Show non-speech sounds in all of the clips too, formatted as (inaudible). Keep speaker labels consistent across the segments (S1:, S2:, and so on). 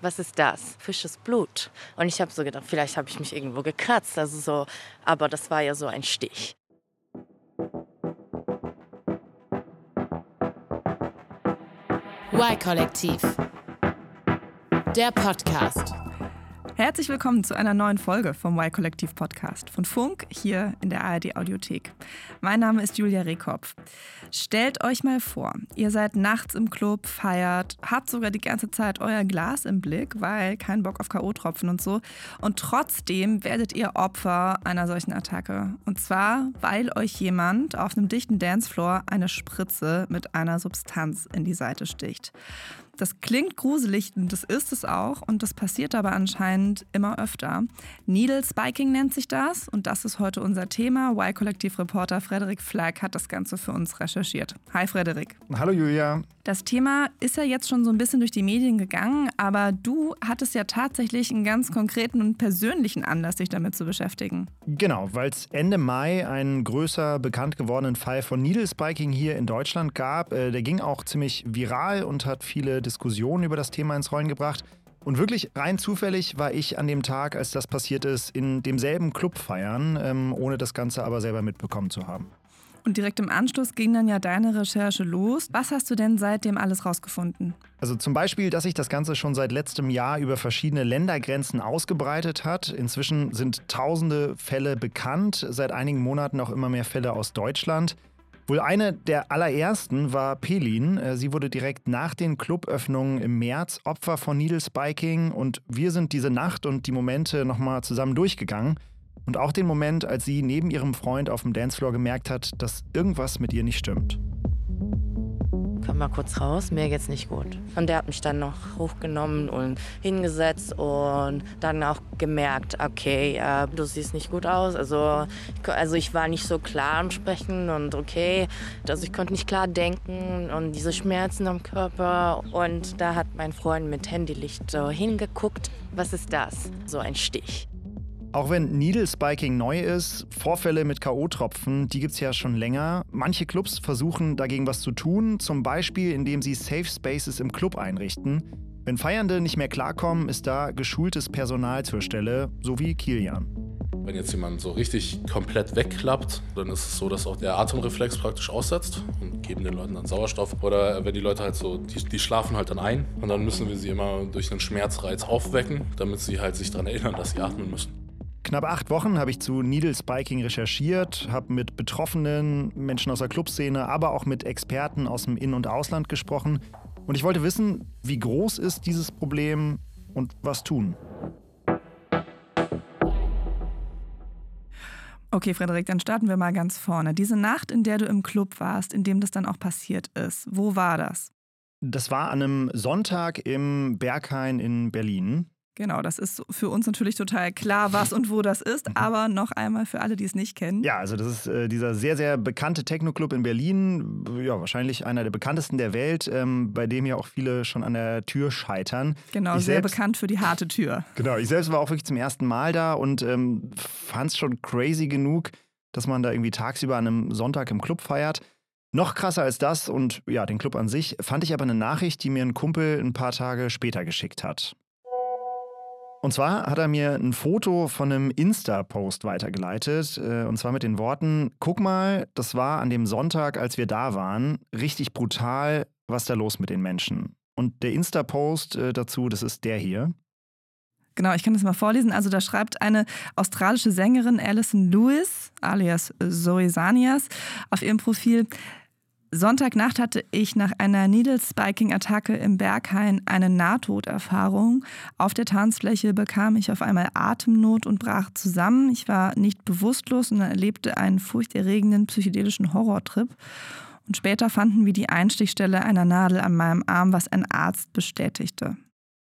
S1: was ist das? Fisches Blut. Und ich habe so gedacht, vielleicht habe ich mich irgendwo gekratzt. Also so, aber das war ja so ein Stich.
S2: Y-Kollektiv. Der Podcast.
S3: Herzlich willkommen zu einer neuen Folge vom Y-Kollektiv Podcast von Funk hier in der ARD Audiothek. Mein Name ist Julia Rehkopf. Stellt euch mal vor, ihr seid nachts im Club, feiert, habt sogar die ganze Zeit euer Glas im Blick, weil kein Bock auf K.O.-Tropfen und so. Und trotzdem werdet ihr Opfer einer solchen Attacke. Und zwar, weil euch jemand auf einem dichten Dancefloor eine Spritze mit einer Substanz in die Seite sticht. Das klingt gruselig und das ist es auch und das passiert aber anscheinend immer öfter. Needle Spiking nennt sich das und das ist heute unser Thema. Y-Kollektiv-Reporter Frederik Flagg hat das Ganze für uns recherchiert. Hi Frederik.
S4: Hallo Julia.
S3: Das Thema ist ja jetzt schon so ein bisschen durch die Medien gegangen, aber du hattest ja tatsächlich einen ganz konkreten und persönlichen Anlass, dich damit zu beschäftigen.
S4: Genau, weil es Ende Mai einen größer bekannt gewordenen Fall von Needle Spiking hier in Deutschland gab. Äh, der ging auch ziemlich viral und hat viele Diskussionen über das Thema ins Rollen gebracht. Und wirklich rein zufällig war ich an dem Tag, als das passiert ist, in demselben Club feiern, ähm, ohne das Ganze aber selber mitbekommen zu haben.
S3: Und direkt im Anschluss ging dann ja deine Recherche los. Was hast du denn seitdem alles rausgefunden?
S4: Also zum Beispiel, dass sich das Ganze schon seit letztem Jahr über verschiedene Ländergrenzen ausgebreitet hat. Inzwischen sind tausende Fälle bekannt, seit einigen Monaten auch immer mehr Fälle aus Deutschland. Wohl eine der allerersten war Pelin. Äh, sie wurde direkt nach den Cluböffnungen im März Opfer von Needle Spiking und wir sind diese Nacht und die Momente nochmal zusammen durchgegangen. Und auch den Moment, als sie neben ihrem Freund auf dem Dancefloor gemerkt hat, dass irgendwas mit ihr nicht stimmt.
S1: Komm mal kurz raus, mir geht's nicht gut. Und der hat mich dann noch hochgenommen und hingesetzt und dann auch gemerkt, okay, äh, du siehst nicht gut aus. Also, also ich war nicht so klar am Sprechen und okay, also ich konnte nicht klar denken und diese Schmerzen am Körper. Und da hat mein Freund mit Handylicht so hingeguckt. Was ist das? So ein Stich.
S4: Auch wenn Needle Spiking neu ist, Vorfälle mit K.O.-Tropfen, die gibt es ja schon länger. Manche Clubs versuchen dagegen was zu tun, zum Beispiel indem sie Safe Spaces im Club einrichten. Wenn Feiernde nicht mehr klarkommen, ist da geschultes Personal zur Stelle, so wie Kilian.
S5: Wenn jetzt jemand so richtig komplett wegklappt, dann ist es so, dass auch der Atemreflex praktisch aussetzt und geben den Leuten dann Sauerstoff. Oder wenn die Leute halt so, die, die schlafen halt dann ein und dann müssen wir sie immer durch einen Schmerzreiz aufwecken, damit sie halt sich daran erinnern, dass sie atmen müssen.
S4: Knapp acht Wochen habe ich zu Needle Spiking recherchiert, habe mit Betroffenen, Menschen aus der Clubszene, aber auch mit Experten aus dem In- und Ausland gesprochen. Und ich wollte wissen, wie groß ist dieses Problem und was tun.
S3: Okay, Frederik, dann starten wir mal ganz vorne. Diese Nacht, in der du im Club warst, in dem das dann auch passiert ist, wo war das?
S4: Das war an einem Sonntag im Berghain in Berlin.
S3: Genau, das ist für uns natürlich total klar, was und wo das ist, mhm. aber noch einmal für alle, die es nicht kennen.
S4: Ja, also das ist äh, dieser sehr, sehr bekannte Techno-Club in Berlin, ja, wahrscheinlich einer der bekanntesten der Welt, ähm, bei dem ja auch viele schon an der Tür scheitern.
S3: Genau, ich sehr selbst, bekannt für die harte Tür.
S4: Genau, ich selbst war auch wirklich zum ersten Mal da und ähm, fand es schon crazy genug, dass man da irgendwie tagsüber an einem Sonntag im Club feiert. Noch krasser als das und ja, den Club an sich, fand ich aber eine Nachricht, die mir ein Kumpel ein paar Tage später geschickt hat. Und zwar hat er mir ein Foto von einem Insta-Post weitergeleitet. Äh, und zwar mit den Worten: Guck mal, das war an dem Sonntag, als wir da waren, richtig brutal, was da los mit den Menschen. Und der Insta-Post äh, dazu, das ist der hier.
S3: Genau, ich kann das mal vorlesen. Also da schreibt eine australische Sängerin Alison Lewis, alias Zoe Sanias, auf ihrem Profil, Sonntagnacht hatte ich nach einer Needle-Spiking-Attacke im Berghain eine Nahtoderfahrung. Auf der Tanzfläche bekam ich auf einmal Atemnot und brach zusammen. Ich war nicht bewusstlos und erlebte einen furchterregenden psychedelischen Horrortrip. Und später fanden wir die Einstichstelle einer Nadel an meinem Arm, was ein Arzt bestätigte.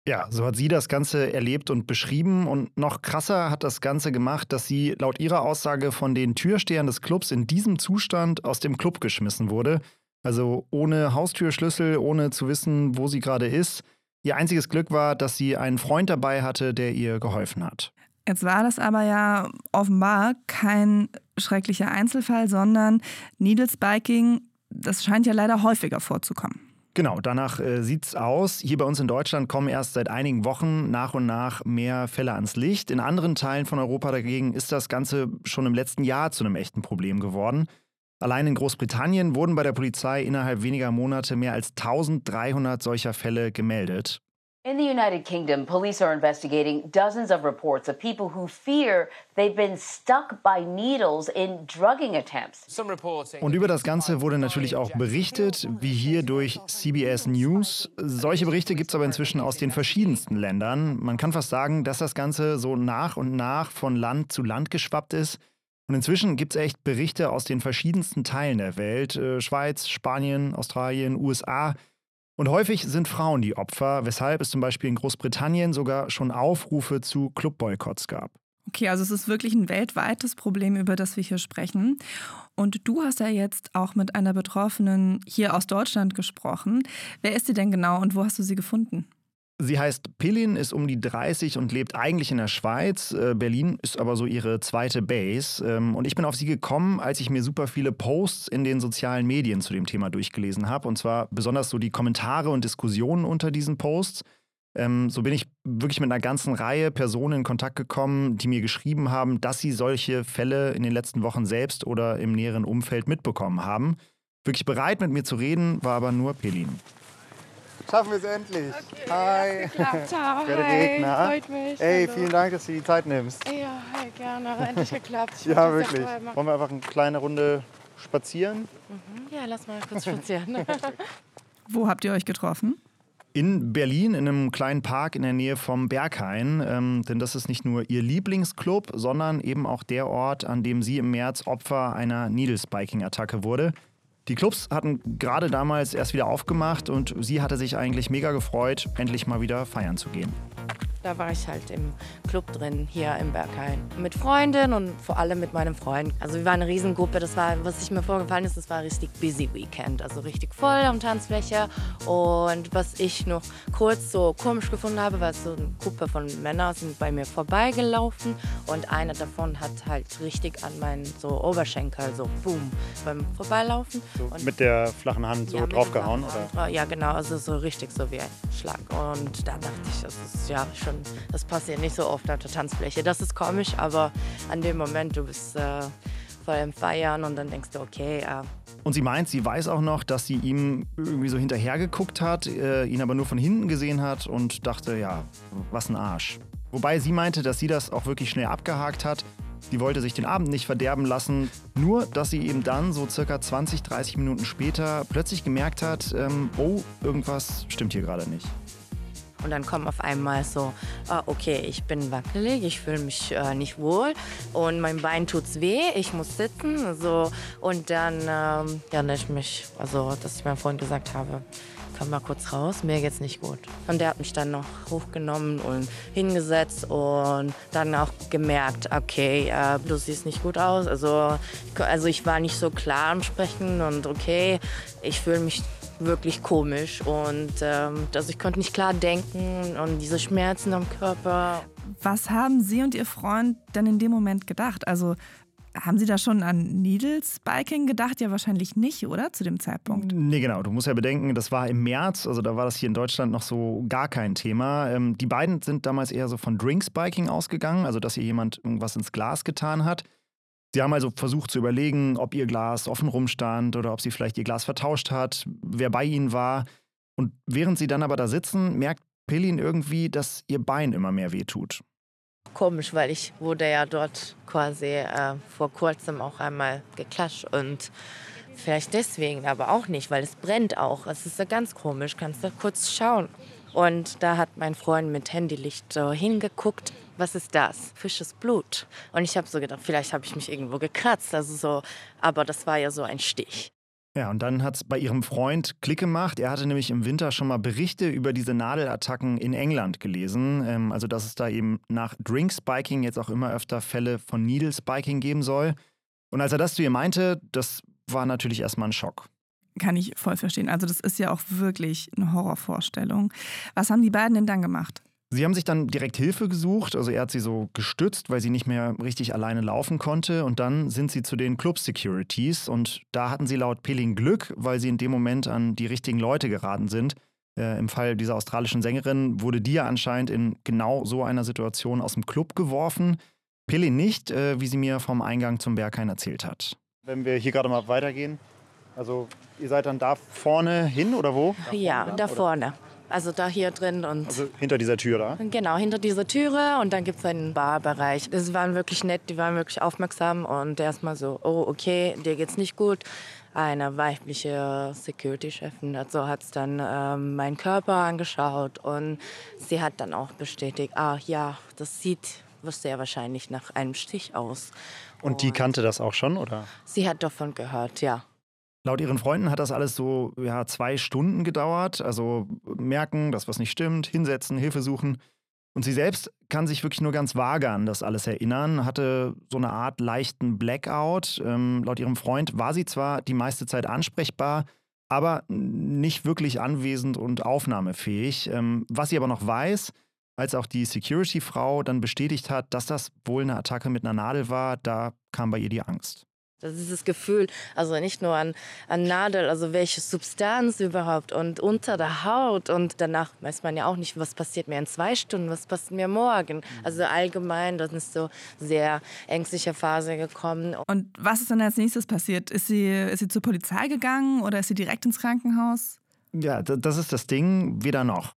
S4: Ja, so hat sie das Ganze erlebt und beschrieben. Und noch krasser hat das Ganze gemacht, dass sie laut ihrer Aussage von den Türstehern des Clubs in diesem Zustand aus dem Club geschmissen wurde. Also ohne Haustürschlüssel, ohne zu wissen, wo sie gerade ist. Ihr einziges Glück war, dass sie einen Freund dabei hatte, der ihr geholfen hat.
S3: Jetzt war das aber ja offenbar kein schrecklicher Einzelfall, sondern Needle Spiking, das scheint ja leider häufiger vorzukommen.
S4: Genau, danach äh, sieht's aus. Hier bei uns in Deutschland kommen erst seit einigen Wochen nach und nach mehr Fälle ans Licht. In anderen Teilen von Europa dagegen ist das Ganze schon im letzten Jahr zu einem echten Problem geworden. Allein in Großbritannien wurden bei der Polizei innerhalb weniger Monate mehr als 1300 solcher Fälle gemeldet.
S6: In the United Kingdom, police are investigating dozens of reports of people who fear they've been stuck by needles in drugging attempts.
S4: Und über das Ganze wurde natürlich auch berichtet, wie hier durch CBS News. Solche Berichte gibt es aber inzwischen aus den verschiedensten Ländern. Man kann fast sagen, dass das Ganze so nach und nach von Land zu Land geschwappt ist. Und inzwischen gibt es echt Berichte aus den verschiedensten Teilen der Welt. Äh, Schweiz, Spanien, Australien, USA. Und häufig sind Frauen die Opfer, weshalb es zum Beispiel in Großbritannien sogar schon Aufrufe zu Clubboykotts gab.
S3: Okay, also es ist wirklich ein weltweites Problem, über das wir hier sprechen. Und du hast ja jetzt auch mit einer Betroffenen hier aus Deutschland gesprochen. Wer ist sie denn genau und wo hast du sie gefunden?
S4: Sie heißt Pillin, ist um die 30 und lebt eigentlich in der Schweiz. Äh, Berlin ist aber so ihre zweite Base. Ähm, und ich bin auf sie gekommen, als ich mir super viele Posts in den sozialen Medien zu dem Thema durchgelesen habe. Und zwar besonders so die Kommentare und Diskussionen unter diesen Posts. Ähm, so bin ich wirklich mit einer ganzen Reihe Personen in Kontakt gekommen, die mir geschrieben haben, dass sie solche Fälle in den letzten Wochen selbst oder im näheren Umfeld mitbekommen haben. Wirklich bereit, mit mir zu reden, war aber nur Pelin.
S7: Schaffen wir es endlich.
S8: Okay,
S7: hi.
S8: Ciao. (laughs)
S7: Frederik,
S8: hi. Freut mich.
S7: Ey,
S8: Hallo.
S7: vielen Dank, dass du die Zeit nimmst.
S8: Ja, hi, gerne. Endlich (laughs) geklappt. Ich
S7: ja, wirklich.
S8: machen.
S7: Wollen wir einfach eine kleine Runde spazieren?
S8: Mhm. Ja, lass mal kurz spazieren. (laughs)
S3: Wo habt ihr euch getroffen?
S4: In Berlin, in einem kleinen Park in der Nähe vom Berghain. Ähm, denn das ist nicht nur ihr Lieblingsclub, sondern eben auch der Ort, an dem sie im März Opfer einer Needle-Spiking-Attacke wurde. Die Clubs hatten gerade damals erst wieder aufgemacht und sie hatte sich eigentlich mega gefreut, endlich mal wieder feiern zu gehen.
S1: Da war ich halt im Club drin, hier im Berghain. Mit Freundin und vor allem mit meinem Freund. Also wir waren eine Riesengruppe. Das war, was sich mir vorgefallen ist, das war ein richtig busy Weekend. Also richtig voll am Tanzfläche. Und was ich noch kurz so komisch gefunden habe, war so eine Gruppe von Männern sind bei mir vorbeigelaufen. Und einer davon hat halt richtig an meinen so Oberschenkel so boom beim Vorbeilaufen.
S7: So
S1: Und-
S7: mit der flachen Hand so
S1: ja,
S7: draufgehauen? Oder?
S1: Ja, genau, also so richtig so wie ein Schlag. Und da dachte ich, das ist ja schon, das passiert nicht so oft auf der Tanzfläche. Das ist komisch, aber an dem Moment, du bist äh, voll im Feiern und dann denkst du, okay, äh,
S4: Und sie meint, sie weiß auch noch, dass sie ihm irgendwie so hinterhergeguckt hat, äh, ihn aber nur von hinten gesehen hat und dachte, ja, was ein Arsch. Wobei sie meinte, dass sie das auch wirklich schnell abgehakt hat. Sie wollte sich den Abend nicht verderben lassen, nur dass sie eben dann so circa 20, 30 Minuten später plötzlich gemerkt hat, ähm, oh, irgendwas stimmt hier gerade nicht.
S1: Und dann kommt auf einmal so, ah, okay, ich bin wackelig, ich fühle mich äh, nicht wohl und mein Bein tut's weh, ich muss sitzen. So. Und dann, ähm, ja, ich mich, also, dass ich meinem Freund gesagt habe, komm mal kurz raus, mir geht's nicht gut. Und der hat mich dann noch hochgenommen und hingesetzt und dann auch gemerkt, okay, äh, du siehst nicht gut aus. Also, also ich war nicht so klar am Sprechen und okay, ich fühle mich wirklich komisch und ähm, also ich konnte nicht klar denken und diese Schmerzen am Körper.
S3: Was haben Sie und Ihr Freund denn in dem Moment gedacht? Also haben Sie da schon an Needle Spiking gedacht? Ja, wahrscheinlich nicht, oder? Zu dem Zeitpunkt.
S4: Nee, genau. Du musst ja bedenken, das war im März, also da war das hier in Deutschland noch so gar kein Thema. Ähm, die beiden sind damals eher so von Drinkspiking ausgegangen, also dass ihr jemand irgendwas ins Glas getan hat. Sie haben also versucht zu überlegen, ob ihr Glas offen rumstand oder ob sie vielleicht ihr Glas vertauscht hat, wer bei ihnen war. Und während sie dann aber da sitzen, merkt Pillin irgendwie, dass ihr Bein immer mehr wehtut.
S1: Komisch, weil ich wurde ja dort quasi äh, vor kurzem auch einmal geklatscht und vielleicht deswegen, aber auch nicht, weil es brennt auch. Es ist ja ganz komisch, kannst du kurz schauen. Und da hat mein Freund mit Handylicht so hingeguckt. Was ist das? Fisches Blut. Und ich habe so gedacht, vielleicht habe ich mich irgendwo gekratzt. Also so, aber das war ja so ein Stich.
S4: Ja, und dann hat es bei ihrem Freund Klick gemacht. Er hatte nämlich im Winter schon mal Berichte über diese Nadelattacken in England gelesen. Ähm, also, dass es da eben nach Drinkspiking jetzt auch immer öfter Fälle von Needle Spiking geben soll. Und als er das zu ihr meinte, das war natürlich erstmal ein Schock.
S3: Kann ich voll verstehen. Also das ist ja auch wirklich eine Horrorvorstellung. Was haben die beiden denn dann gemacht?
S4: Sie haben sich dann direkt Hilfe gesucht, also er hat sie so gestützt, weil sie nicht mehr richtig alleine laufen konnte und dann sind sie zu den Club Securities und da hatten sie laut Pelin Glück, weil sie in dem Moment an die richtigen Leute geraten sind. Äh, Im Fall dieser australischen Sängerin wurde die ja anscheinend in genau so einer Situation aus dem Club geworfen. Pelin nicht, äh, wie sie mir vom Eingang zum Berghain erzählt hat.
S7: Wenn wir hier gerade mal weitergehen, also ihr seid dann da vorne hin oder wo?
S1: Ja, da vorne. Also da hier drin und
S7: Also hinter dieser Tür da?
S1: genau hinter dieser Türe und dann gibt es einen Barbereich. Das waren wirklich nett, die waren wirklich aufmerksam und erstmal so, oh okay, dir geht's nicht gut. Eine weibliche Security-Chefin also hat dann ähm, meinen Körper angeschaut und sie hat dann auch bestätigt, ah ja, das sieht sehr wahrscheinlich nach einem Stich aus.
S7: Und die kannte das auch schon, oder?
S1: Sie hat davon gehört, ja.
S4: Laut ihren Freunden hat das alles so ja, zwei Stunden gedauert. Also merken, dass was nicht stimmt, hinsetzen, Hilfe suchen. Und sie selbst kann sich wirklich nur ganz vage an das alles erinnern, hatte so eine Art leichten Blackout. Ähm, laut ihrem Freund war sie zwar die meiste Zeit ansprechbar, aber nicht wirklich anwesend und aufnahmefähig. Ähm, was sie aber noch weiß, als auch die Security-Frau dann bestätigt hat, dass das wohl eine Attacke mit einer Nadel war, da kam bei ihr die Angst.
S1: Das ist das Gefühl, also nicht nur an, an Nadel, also welche Substanz überhaupt und unter der Haut. Und danach weiß man ja auch nicht, was passiert mir in zwei Stunden, was passiert mir morgen. Also allgemein, das ist so sehr ängstliche Phase gekommen.
S3: Und was ist dann als nächstes passiert? Ist sie, ist sie zur Polizei gegangen oder ist sie direkt ins Krankenhaus?
S4: Ja, das ist das Ding, weder noch.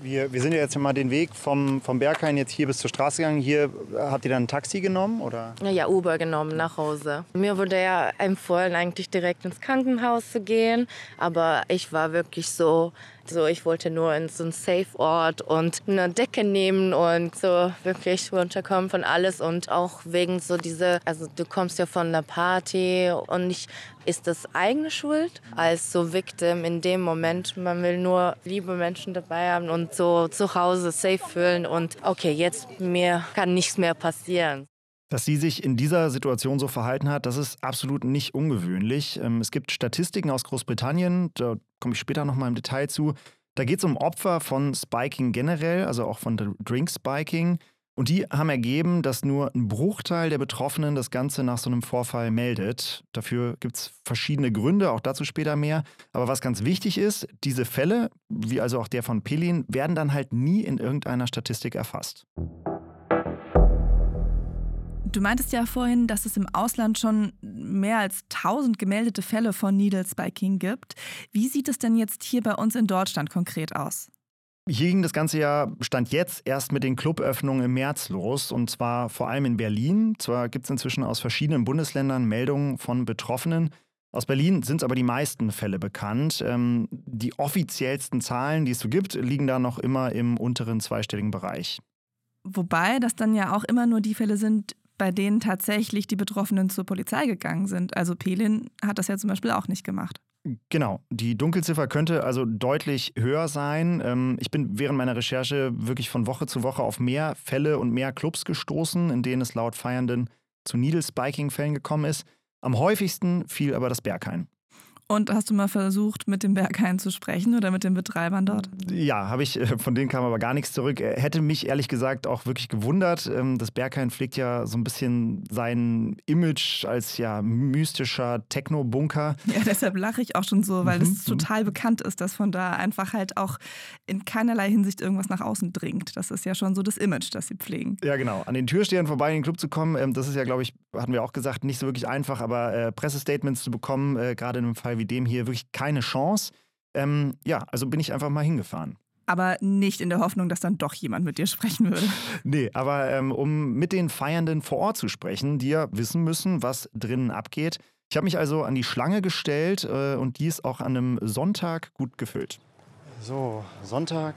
S7: Wir, wir sind ja jetzt mal den Weg vom, vom Berghain jetzt hier bis zur Straße gegangen. Hier äh, habt ihr dann ein Taxi genommen, oder?
S1: Ja, ja, Uber genommen nach Hause. Mir wurde ja empfohlen, eigentlich direkt ins Krankenhaus zu gehen. Aber ich war wirklich so, so ich wollte nur in so einen Safe-Ort und eine Decke nehmen und so wirklich runterkommen von alles. Und auch wegen so diese, also du kommst ja von einer Party und nicht, ist das eigene Schuld als so Victim in dem Moment. Man will nur liebe Menschen dabei haben und so zu Hause safe fühlen und okay, jetzt mir kann nichts mehr passieren.
S4: Dass sie sich in dieser Situation so verhalten hat, das ist absolut nicht ungewöhnlich. Ähm, Es gibt Statistiken aus Großbritannien, da komme ich später nochmal im Detail zu. Da geht es um Opfer von Spiking generell, also auch von Drink Spiking. Und die haben ergeben, dass nur ein Bruchteil der Betroffenen das Ganze nach so einem Vorfall meldet. Dafür gibt es verschiedene Gründe, auch dazu später mehr. Aber was ganz wichtig ist, diese Fälle, wie also auch der von Pelin, werden dann halt nie in irgendeiner Statistik erfasst.
S3: Du meintest ja vorhin, dass es im Ausland schon mehr als 1000 gemeldete Fälle von Needle Spiking gibt. Wie sieht es denn jetzt hier bei uns in Deutschland konkret aus?
S4: Hier ging das ganze Jahr, stand jetzt erst mit den Cluböffnungen im März los und zwar vor allem in Berlin. Zwar gibt es inzwischen aus verschiedenen Bundesländern Meldungen von Betroffenen. Aus Berlin sind aber die meisten Fälle bekannt. Ähm, die offiziellsten Zahlen, die es so gibt, liegen da noch immer im unteren zweistelligen Bereich.
S3: Wobei das dann ja auch immer nur die Fälle sind, bei denen tatsächlich die Betroffenen zur Polizei gegangen sind. Also Pelin hat das ja zum Beispiel auch nicht gemacht.
S4: Genau, die Dunkelziffer könnte also deutlich höher sein. Ähm, ich bin während meiner Recherche wirklich von Woche zu Woche auf mehr Fälle und mehr Clubs gestoßen, in denen es laut Feiernden zu Needle-Spiking-Fällen gekommen ist. Am häufigsten fiel aber das Berghain.
S3: Und hast du mal versucht, mit dem Berghain zu sprechen oder mit den Betreibern dort?
S4: Ja, habe ich. äh, Von denen kam aber gar nichts zurück. Äh, Hätte mich ehrlich gesagt auch wirklich gewundert. Ähm, Das Berghain pflegt ja so ein bisschen sein Image als ja mystischer Techno-Bunker.
S3: Ja, deshalb lache ich auch schon so, weil es
S4: Mhm.
S3: total bekannt ist, dass von da einfach halt auch in keinerlei Hinsicht irgendwas nach außen dringt. Das ist ja schon so das Image, das sie pflegen.
S4: Ja, genau. An den Türstehern vorbei in den Club zu kommen, ähm, das ist ja, glaube ich, hatten wir auch gesagt, nicht so wirklich einfach, aber äh, Pressestatements zu bekommen, gerade in einem Fall wie dem hier, wirklich keine Chance. Ähm, ja, also bin ich einfach mal hingefahren.
S3: Aber nicht in der Hoffnung, dass dann doch jemand mit dir sprechen würde. (laughs)
S4: Nee, aber ähm, um mit den Feiernden vor Ort zu sprechen, die ja wissen müssen, was drinnen abgeht. Ich habe mich also an die Schlange gestellt äh, und die ist auch an einem Sonntag gut gefüllt.
S7: So, Sonntag,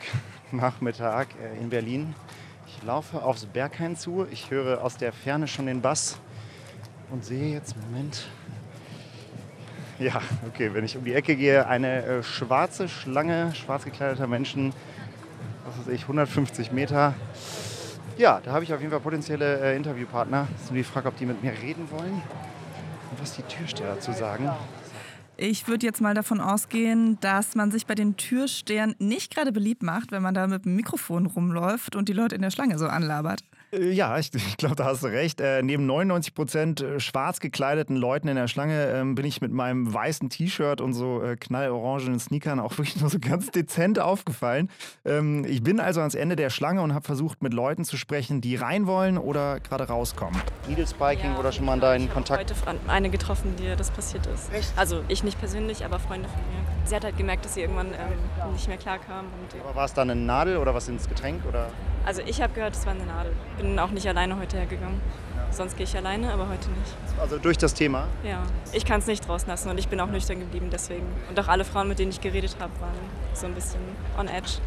S7: Nachmittag äh, in Berlin. Ich laufe aufs Berghain zu. Ich höre aus der Ferne schon den Bass und sehe jetzt, Moment. Ja, okay, wenn ich um die Ecke gehe, eine äh, schwarze Schlange, schwarz gekleideter Menschen, was weiß ich, 150 Meter. Ja, da habe ich auf jeden Fall potenzielle äh, Interviewpartner. Es ist nur die Frage, ob die mit mir reden wollen und was die Türsteher dazu sagen.
S3: Ich würde jetzt mal davon ausgehen, dass man sich bei den Türstehern nicht gerade beliebt macht, wenn man da mit dem Mikrofon rumläuft und die Leute in der Schlange so anlabert.
S4: Äh, ja, ich, (laughs) ich glaube, da hast du recht. Äh, neben 99 Prozent äh, schwarz gekleideten Leuten in der Schlange ähm, bin ich mit meinem weißen T-Shirt und so äh, knallorangenen Sneakern auch (laughs) wirklich nur so ganz dezent aufgefallen. Ähm, ich bin also ans Ende der Schlange und habe versucht, mit Leuten zu sprechen, die rein wollen oder gerade rauskommen.
S7: Needle Spiking
S9: Ja,
S7: oder schon mal in
S9: ich habe
S7: Kontakt?
S9: heute eine getroffen, die das passiert ist.
S7: Echt?
S9: Also ich nicht persönlich, aber Freunde von mir. Sie hat halt gemerkt, dass sie irgendwann ähm, nicht mehr klarkam. Und,
S7: Aber war es da eine Nadel oder was ins Getränk? Oder?
S9: also ich habe gehört, es war eine Nadel. Bin auch nicht alleine heute hergegangen. Sonst gehe ich alleine, aber heute nicht.
S7: Also durch das Thema?
S9: Ja, ich kann es nicht draußen lassen und ich bin auch nüchtern geblieben deswegen. Und auch alle Frauen, mit denen ich geredet habe, waren so ein bisschen on edge.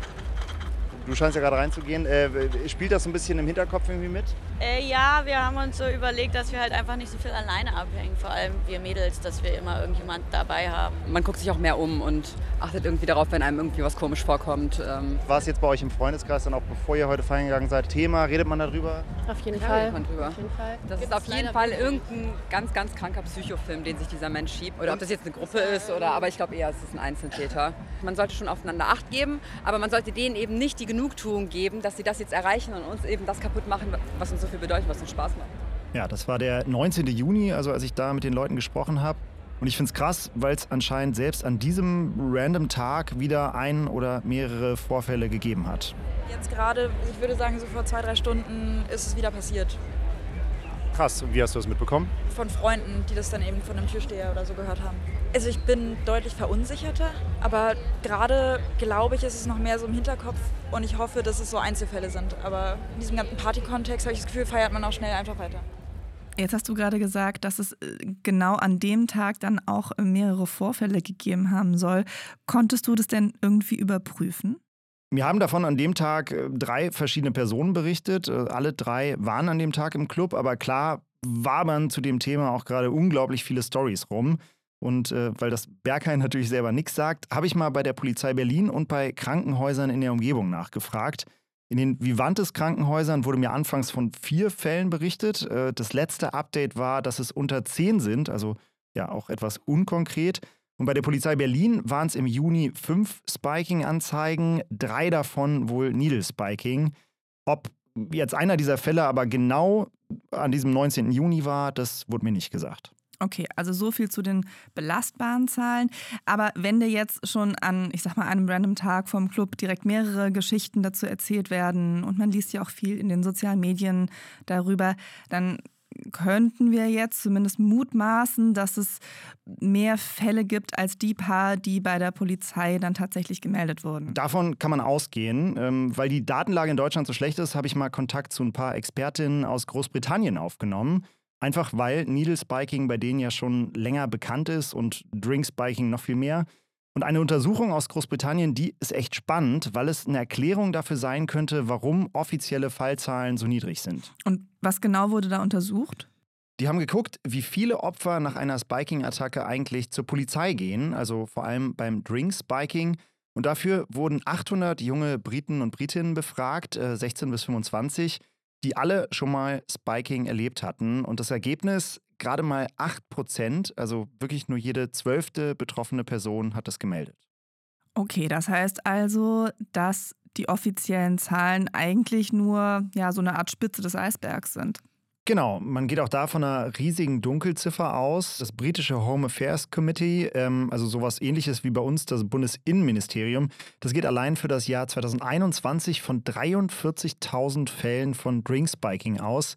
S7: Du scheinst ja gerade reinzugehen. Äh, spielt das so ein bisschen im Hinterkopf irgendwie mit?
S10: Äh, ja, wir haben uns so überlegt, dass wir halt einfach nicht so viel alleine abhängen. Vor allem wir Mädels, dass wir immer irgendjemand dabei haben.
S11: Man guckt sich auch mehr um und achtet irgendwie darauf, wenn einem irgendwie was komisch vorkommt. Ähm,
S7: War es jetzt bei euch im Freundeskreis dann auch, bevor ihr heute feiern gegangen seid, Thema? Redet man darüber?
S8: Auf jeden
S11: da
S8: Fall.
S11: man drüber.
S8: Auf jeden Fall.
S11: Das ist
S8: Gibt's
S11: auf jeden Fall irgendein ganz, ganz kranker Psychofilm, den sich dieser Mensch schiebt. Oder ob das jetzt eine Gruppe ist oder, aber ich glaube eher, es ist ein Einzeltäter. Man sollte schon aufeinander Acht geben, aber man sollte denen eben nicht die Genugtuung geben, dass sie das jetzt erreichen und uns eben das kaputt machen, was uns so viel bedeutet, was uns Spaß macht.
S4: Ja, das war der 19. Juni, also als ich da mit den Leuten gesprochen habe. Und ich finde es krass, weil es anscheinend selbst an diesem random Tag wieder ein oder mehrere Vorfälle gegeben hat.
S12: Jetzt gerade, ich würde sagen, so vor zwei, drei Stunden ist es wieder passiert.
S7: Krass, und wie hast du das mitbekommen?
S12: Von Freunden, die das dann eben von einem Türsteher oder so gehört haben. Also ich bin deutlich verunsicherter, aber gerade glaube ich, ist es noch mehr so im Hinterkopf und ich hoffe, dass es so Einzelfälle sind. Aber in diesem ganzen Party-Kontext habe ich das Gefühl, feiert man auch schnell einfach weiter.
S3: Jetzt hast du gerade gesagt, dass es äh, genau an dem Tag dann auch mehrere Vorfälle gegeben haben soll. Konntest du das denn irgendwie überprüfen?
S4: Mir haben davon an dem Tag äh, drei verschiedene Personen berichtet. Äh, Alle drei waren an dem Tag im Club, aber klar wabern zu dem Thema auch gerade unglaublich viele Stories rum. Und äh, weil das Berghain (laughs) natürlich selber nichts sagt, habe ich mal bei der Polizei Berlin und bei Krankenhäusern in der Umgebung nachgefragt. In den Vivantes Krankenhäusern wurde mir anfangs von vier Fällen berichtet. Äh, Das letzte Update war, dass es unter zehn sind, also ja auch etwas unkonkret. Und bei der Polizei Berlin waren es im Juni fünf Spiking-Anzeigen, drei davon wohl Needle-Spiking. Ob jetzt einer dieser Fälle aber genau an diesem 19. Juni war, das wurde mir nicht gesagt.
S3: Okay, also so viel zu den belastbaren Zahlen. Aber wenn dir jetzt schon an, ich sag mal, einem random Tag vom Club direkt mehrere Geschichten dazu erzählt werden und man liest ja auch viel in den sozialen Medien darüber, dann könnten wir jetzt zumindest mutmaßen, dass es mehr Fälle gibt als die paar, die bei der Polizei dann tatsächlich gemeldet wurden.
S4: Davon kann man ausgehen. Ähm, weil die Datenlage in Deutschland so schlecht ist, habe ich mal Kontakt zu ein paar Expertinnen aus Großbritannien aufgenommen. Einfach weil Needle Spiking bei denen ja schon länger bekannt ist und Drink Spiking noch viel mehr. Und eine Untersuchung aus Großbritannien, die ist echt spannend, weil es eine Erklärung dafür sein könnte, warum offizielle Fallzahlen so niedrig sind.
S3: Und was genau wurde da untersucht?
S4: Die haben geguckt, wie viele Opfer nach einer Spiking-Attacke eigentlich zur Polizei gehen, also vor allem beim Drink-Spiking. Und dafür wurden 800 junge Briten und Britinnen befragt, äh, 16 bis 25, die alle schon mal Spiking erlebt hatten. Und das Ergebnis, gerade mal 8 Prozent, also wirklich nur jede zwölfte betroffene Person hat das gemeldet.
S3: Okay, das heißt also, dass die offiziellen Zahlen eigentlich nur ja, so eine Art Spitze des Eisbergs sind.
S4: Genau, man geht auch da von einer riesigen Dunkelziffer aus. Das britische Home Affairs Committee, ähm, also sowas ähnliches wie bei uns das Bundesinnenministerium, das geht allein für das Jahr 2021 von 43.000 Fällen von Drinkspiking aus.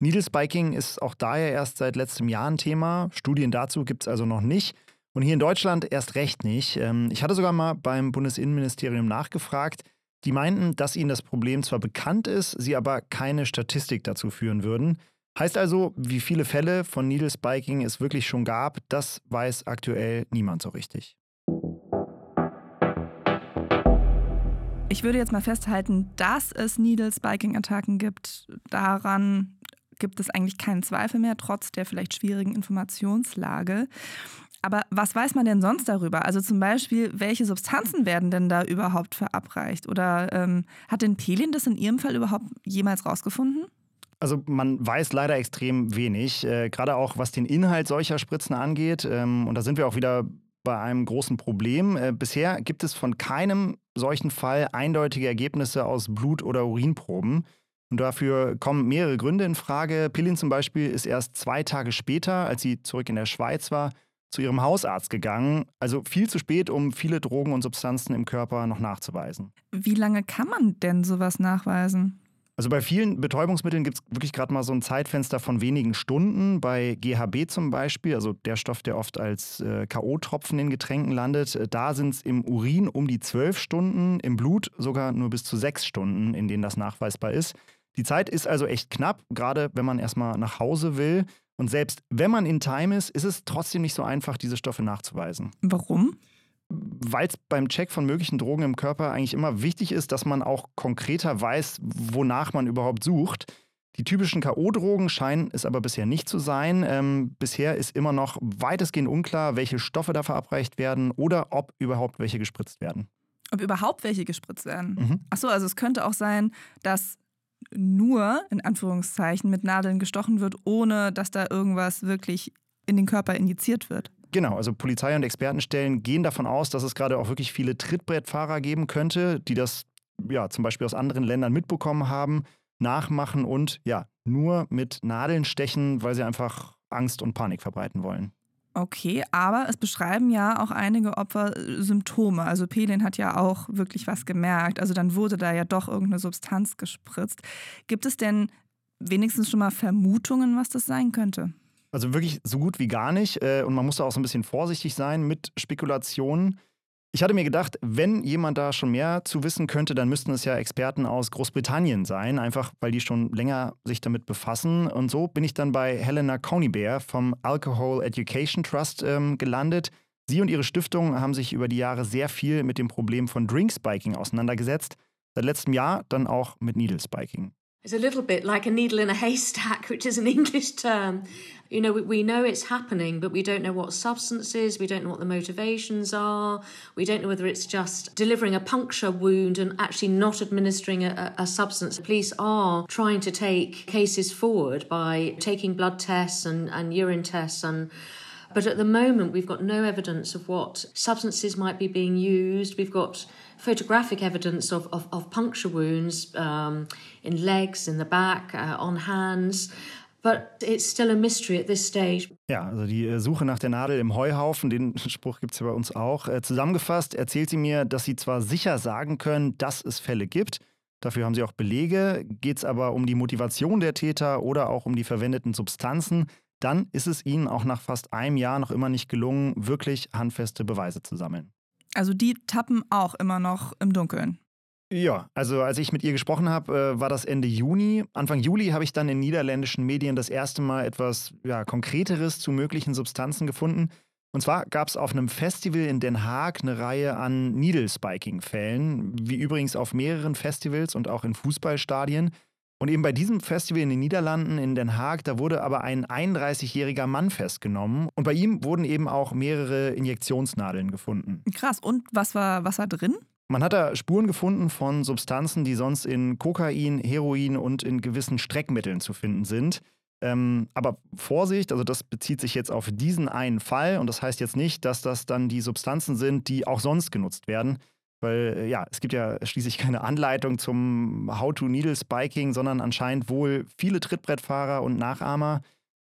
S4: Needle Spiking ist auch daher erst seit letztem Jahr ein Thema. Studien dazu gibt es also noch nicht. Und hier in Deutschland erst recht nicht. Ähm, ich hatte sogar mal beim Bundesinnenministerium nachgefragt. Die meinten, dass ihnen das Problem zwar bekannt ist, sie aber keine Statistik dazu führen würden. Heißt also, wie viele Fälle von Needle Spiking es wirklich schon gab, das weiß aktuell niemand so richtig.
S3: Ich würde jetzt mal festhalten, dass es Needle-Spiking-Attacken gibt. Daran gibt es eigentlich keinen Zweifel mehr, trotz der vielleicht schwierigen Informationslage. Aber was weiß man denn sonst darüber? Also zum Beispiel, welche Substanzen werden denn da überhaupt verabreicht? Oder ähm, hat denn Pelin das in ihrem Fall überhaupt jemals rausgefunden?
S4: Also man weiß leider extrem wenig, äh, gerade auch was den Inhalt solcher Spritzen angeht. Ähm, und da sind wir auch wieder bei einem großen Problem. Äh, bisher gibt es von keinem solchen Fall eindeutige Ergebnisse aus Blut- oder Urinproben. Und dafür kommen mehrere Gründe in Frage. Pillin zum Beispiel ist erst zwei Tage später, als sie zurück in der Schweiz war, zu ihrem Hausarzt gegangen. Also viel zu spät, um viele Drogen und Substanzen im Körper noch nachzuweisen.
S3: Wie lange kann man denn sowas nachweisen?
S4: Also bei vielen Betäubungsmitteln gibt es wirklich gerade mal so ein Zeitfenster von wenigen Stunden. Bei GHB zum Beispiel, also der Stoff, der oft als äh, K.O.-Tropfen in Getränken landet, äh, da sind es im Urin um die zwölf Stunden, im Blut sogar nur bis zu sechs Stunden, in denen das nachweisbar ist. Die Zeit ist also echt knapp, gerade wenn man erstmal nach Hause will. Und selbst wenn man in Time ist, ist es trotzdem nicht so einfach, diese Stoffe nachzuweisen.
S3: Warum?
S4: Weil es beim Check von möglichen Drogen im Körper eigentlich immer wichtig ist, dass man auch konkreter weiß, wonach man überhaupt sucht. Die typischen K.O.-Drogen scheinen es aber bisher nicht zu sein. Ähm, bisher ist immer noch weitestgehend unklar, welche Stoffe da verabreicht werden oder ob überhaupt welche gespritzt werden.
S3: Ob überhaupt welche gespritzt werden?
S4: Mhm.
S3: Achso, also es könnte auch sein, dass nur, in Anführungszeichen, mit Nadeln gestochen wird, ohne dass da irgendwas wirklich in den Körper injiziert wird.
S4: Genau, also Polizei und Expertenstellen gehen davon aus, dass es gerade auch wirklich viele Trittbrettfahrer geben könnte, die das ja zum Beispiel aus anderen Ländern mitbekommen haben, nachmachen und ja nur mit Nadeln stechen, weil sie einfach Angst und Panik verbreiten wollen.
S3: Okay, aber es beschreiben ja auch einige Opfer äh, Symptome. Also Pelin hat ja auch wirklich was gemerkt. Also dann wurde da ja doch irgendeine Substanz gespritzt. Gibt es denn wenigstens schon mal Vermutungen, was das sein könnte?
S4: Also wirklich so gut wie gar nicht. äh, Und man muss da auch so ein bisschen vorsichtig sein mit Spekulationen. Ich hatte mir gedacht, wenn jemand da schon mehr zu wissen könnte, dann müssten es ja Experten aus Großbritannien sein, einfach weil die schon länger sich damit befassen. Und so bin ich dann bei Helena Conybear vom Alcohol Education Trust ähm, gelandet. Sie und ihre Stiftung haben sich über die Jahre sehr viel mit dem Problem von Drinkspiking auseinandergesetzt. Seit letztem Jahr dann auch mit Needle Spiking.
S13: It's a little bit like a needle in a (laughs) haystack, which is an English term. You know, we, know it's happening, but we don't know what substances, we don't know what the motivations are, we don't know whether it's just delivering a puncture wound and actually not administering a, a substance. Police are trying to take cases forward by taking blood tests and, and urine tests and but at the moment, we've got no evidence of what substances might be being used. We've got photographic evidence of, of, of puncture wounds um, in legs, in the back, uh, on hands. But it's still a mystery at this stage.
S4: Ja, also die äh, Suche nach der Nadel im Heuhaufen, den (laughs) Spruch gibt es ja bei uns auch. Äh, Zusammengefasst erzählt sie mir, dass sie zwar sicher sagen können, dass es Fälle gibt, dafür haben sie auch Belege, geht es aber um die Motivation der Täter oder auch um die verwendeten Substanzen, dann ist es ihnen auch nach fast einem Jahr noch immer nicht gelungen, wirklich handfeste Beweise zu sammeln.
S3: Also die tappen auch immer noch im Dunkeln.
S4: Ja, also als ich mit ihr gesprochen habe, äh, war das Ende Juni. Anfang Juli habe ich dann in niederländischen Medien das erste Mal etwas ja, Konkreteres zu möglichen Substanzen gefunden. Und zwar gab es auf einem Festival in Den Haag eine Reihe an Needle-Spiking-Fällen, wie übrigens auf mehreren Festivals und auch in Fußballstadien. Und eben bei diesem Festival in den Niederlanden, in Den Haag, da wurde aber ein 31-jähriger Mann festgenommen. Und bei ihm wurden eben auch mehrere Injektionsnadeln gefunden.
S3: Krass. Und was war, was war drin?
S4: Man hat da Spuren gefunden von Substanzen, die sonst in Kokain, Heroin und in gewissen Streckmitteln zu finden sind. Ähm, aber Vorsicht, also das bezieht sich jetzt auf diesen einen Fall und das heißt jetzt nicht, dass das dann die Substanzen sind, die auch sonst genutzt werden. Weil äh, ja, es gibt ja schließlich keine Anleitung zum How-to-Needle-Spiking, sondern anscheinend wohl viele Trittbrettfahrer und Nachahmer.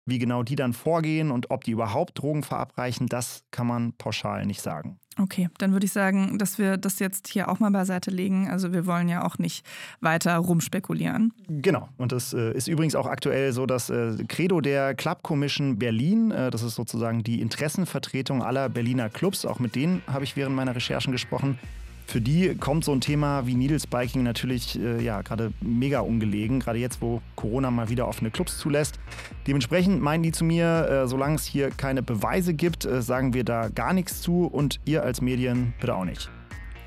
S4: Wie genau die dann vorgehen und ob die überhaupt Drogen verabreichen, das kann man pauschal nicht sagen.
S3: Okay, dann würde ich sagen, dass wir das jetzt hier auch mal beiseite legen. Also wir wollen ja auch nicht weiter rumspekulieren.
S4: Genau. Und das äh, ist übrigens auch aktuell so das äh, Credo der Club Commission Berlin. Äh, das ist sozusagen die Interessenvertretung aller Berliner Clubs. Auch mit denen habe ich während meiner Recherchen gesprochen. Für die kommt so ein Thema wie Needle Spiking natürlich äh, ja, gerade mega ungelegen, gerade jetzt, wo Corona mal wieder offene Clubs zulässt. Dementsprechend meinen die zu mir, äh, solange es hier keine Beweise gibt, äh, sagen wir da gar nichts zu und ihr als Medien bitte auch nicht.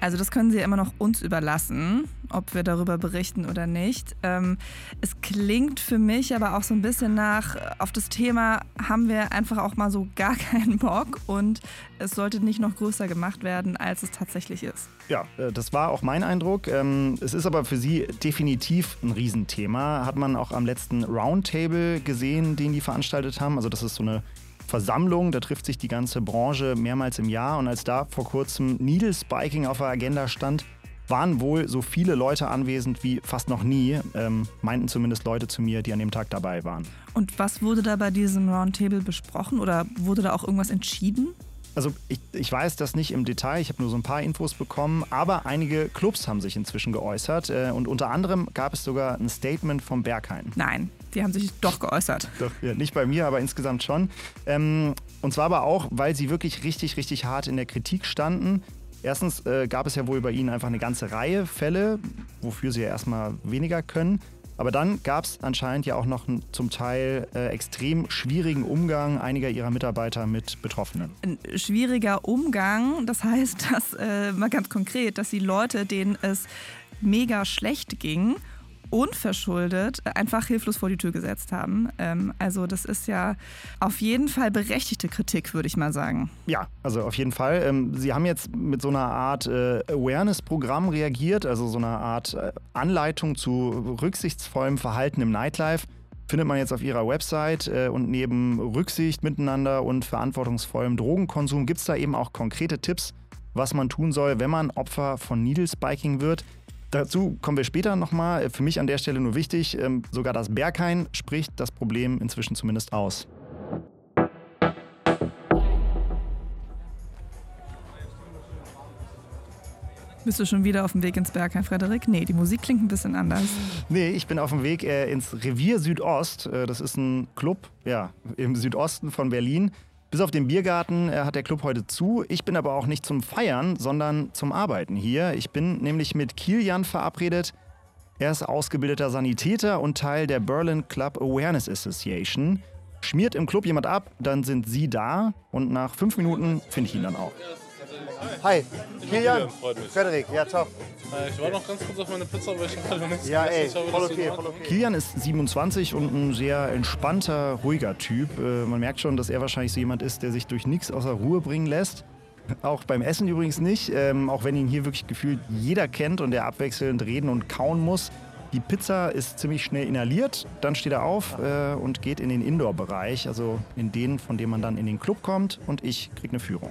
S3: Also das können Sie ja immer noch uns überlassen, ob wir darüber berichten oder nicht. Ähm, es klingt für mich aber auch so ein bisschen nach, auf das Thema haben wir einfach auch mal so gar (laughs) keinen Bock und es sollte nicht noch größer gemacht werden, als es tatsächlich ist.
S4: Ja, äh, das war auch mein Eindruck. Ähm, es ist aber für Sie definitiv ein Riesenthema. Hat man auch am letzten Roundtable gesehen, den die veranstaltet haben. Also das ist so eine Versammlung, da trifft sich die ganze Branche mehrmals im Jahr. Und als da vor kurzem Needle Spiking auf der Agenda stand, waren wohl so viele Leute anwesend wie fast noch nie, ähm, meinten zumindest Leute zu mir, die an dem Tag dabei waren.
S3: Und was wurde da bei diesem Roundtable besprochen oder wurde da auch irgendwas entschieden?
S4: Also ich, ich weiß das nicht im Detail, ich habe nur so ein paar Infos bekommen, aber einige Clubs haben sich inzwischen geäußert äh, und unter anderem gab es sogar ein Statement vom Berghain.
S3: Nein, die haben sich doch geäußert.
S4: Doch, ja, nicht bei mir, aber insgesamt schon. Ähm, und zwar aber auch, weil sie wirklich richtig, richtig hart in der Kritik standen. Erstens äh, gab es ja wohl bei ihnen einfach eine ganze Reihe Fälle, wofür sie ja erstmal weniger können. Aber dann gab es anscheinend ja auch noch einen zum Teil äh, extrem schwierigen Umgang einiger ihrer Mitarbeiter mit Betroffenen.
S3: Ein schwieriger Umgang, das heißt, dass äh, mal ganz konkret, dass die Leute, denen es mega schlecht ging, unverschuldet einfach hilflos vor die Tür gesetzt haben. Ähm, also das ist ja auf jeden Fall berechtigte Kritik, würde ich mal sagen.
S4: Ja, also auf jeden Fall. Ähm, Sie haben jetzt mit so einer Art äh, Awareness-Programm reagiert, also so einer Art äh, Anleitung zu rücksichtsvollem Verhalten im Nightlife findet man jetzt auf ihrer Website. Äh, und neben Rücksicht miteinander und verantwortungsvollem Drogenkonsum gibt es da eben auch konkrete Tipps, was man tun soll, wenn man Opfer von Needle Spiking wird. Dazu kommen wir später nochmal. Für mich an der Stelle nur wichtig, ähm, sogar das Berghain spricht das Problem inzwischen zumindest aus.
S3: Bist du schon wieder auf dem Weg ins Berghain, Frederik? Nee, die Musik klingt ein bisschen anders.
S4: Nee, ich bin auf dem Weg äh, ins Revier Südost. Äh, das ist ein Club ja, im Südosten von Berlin. Bis auf den Biergarten äh, hat der Club heute zu. Ich bin aber auch nicht zum Feiern, sondern zum Arbeiten hier. Ich bin nämlich mit Kilian verabredet. Er ist ausgebildeter Sanitäter und Teil der Berlin Club Awareness Association. Schmiert im Club jemand ab, dann sind Sie da und nach fünf Minuten finde ich ihn dann auch.
S7: Hi, Kilian,
S5: freut mich.
S7: Frederik, ja top.
S5: Äh, ich war noch ganz kurz auf meine Pizza, weil ich habe noch nichts
S7: Ja, ey,
S5: hoffe,
S7: voll okay, voll okay.
S4: Kilian ist 27 und ein sehr entspannter, ruhiger Typ. Äh, Man merkt schon, dass er wahrscheinlich so jemand ist, der sich durch nichts außer Ruhe bringen lässt. Auch beim Essen übrigens nicht, ähm, auch wenn ihn hier wirklich gefühlt jeder kennt und er abwechselnd reden und kauen muss. Die Pizza ist ziemlich schnell inhaliert, dann steht er auf äh, und geht in den Indoor-Bereich, also in den, von dem man dann in den Club kommt und ich kriege eine Führung.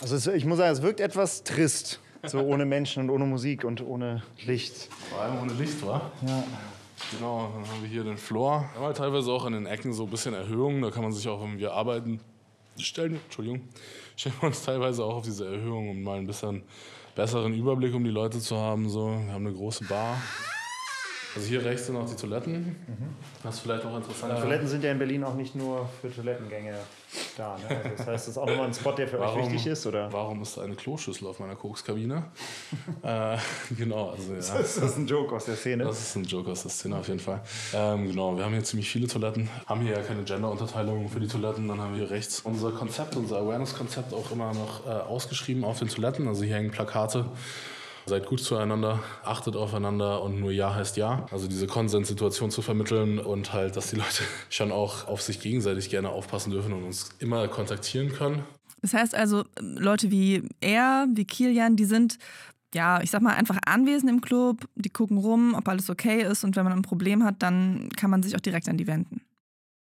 S7: Also es, ich muss sagen, es wirkt etwas trist. So ohne Menschen und ohne Musik und ohne Licht.
S5: Vor allem ohne Licht, wa?
S7: Ja.
S5: Genau, dann haben wir hier den Floor. Wir haben halt teilweise auch an den Ecken so ein bisschen Erhöhungen. Da kann man sich auch, wenn wir arbeiten, stellen, Entschuldigung, (laughs) stellen wir uns teilweise auch auf diese Erhöhung, um mal ein bisschen besseren Überblick, um die Leute zu haben. So. Wir haben eine große Bar. Also hier rechts sind auch die Toiletten. Das ist vielleicht auch interessant.
S7: Die Toiletten sind ja in Berlin auch nicht nur für Toilettengänge da. Ne? Also das heißt, das ist auch nochmal ein Spot, der für euch wichtig ist, oder?
S5: Warum ist da eine Kloschüssel auf meiner Kokskabine? (laughs) äh, genau, also ja.
S7: Das ist ein Joke aus der Szene.
S5: Das ist ein Joke aus der Szene auf jeden Fall. Ähm, genau, wir haben hier ziemlich viele Toiletten, haben hier ja keine Gender-Unterteilung für die Toiletten. Dann haben wir hier rechts unser Konzept, unser Awareness-Konzept auch immer noch äh, ausgeschrieben auf den Toiletten. Also hier hängen Plakate. Seid gut zueinander, achtet aufeinander und nur Ja heißt Ja. Also diese Konsenssituation zu vermitteln und halt, dass die Leute (laughs) schon auch auf sich gegenseitig gerne aufpassen dürfen und uns immer kontaktieren können.
S3: Das heißt also, Leute wie er, wie Kilian, die sind, ja, ich sag mal, einfach anwesend im Club, die gucken rum, ob alles okay ist und wenn man ein Problem hat, dann kann man sich auch direkt an die wenden.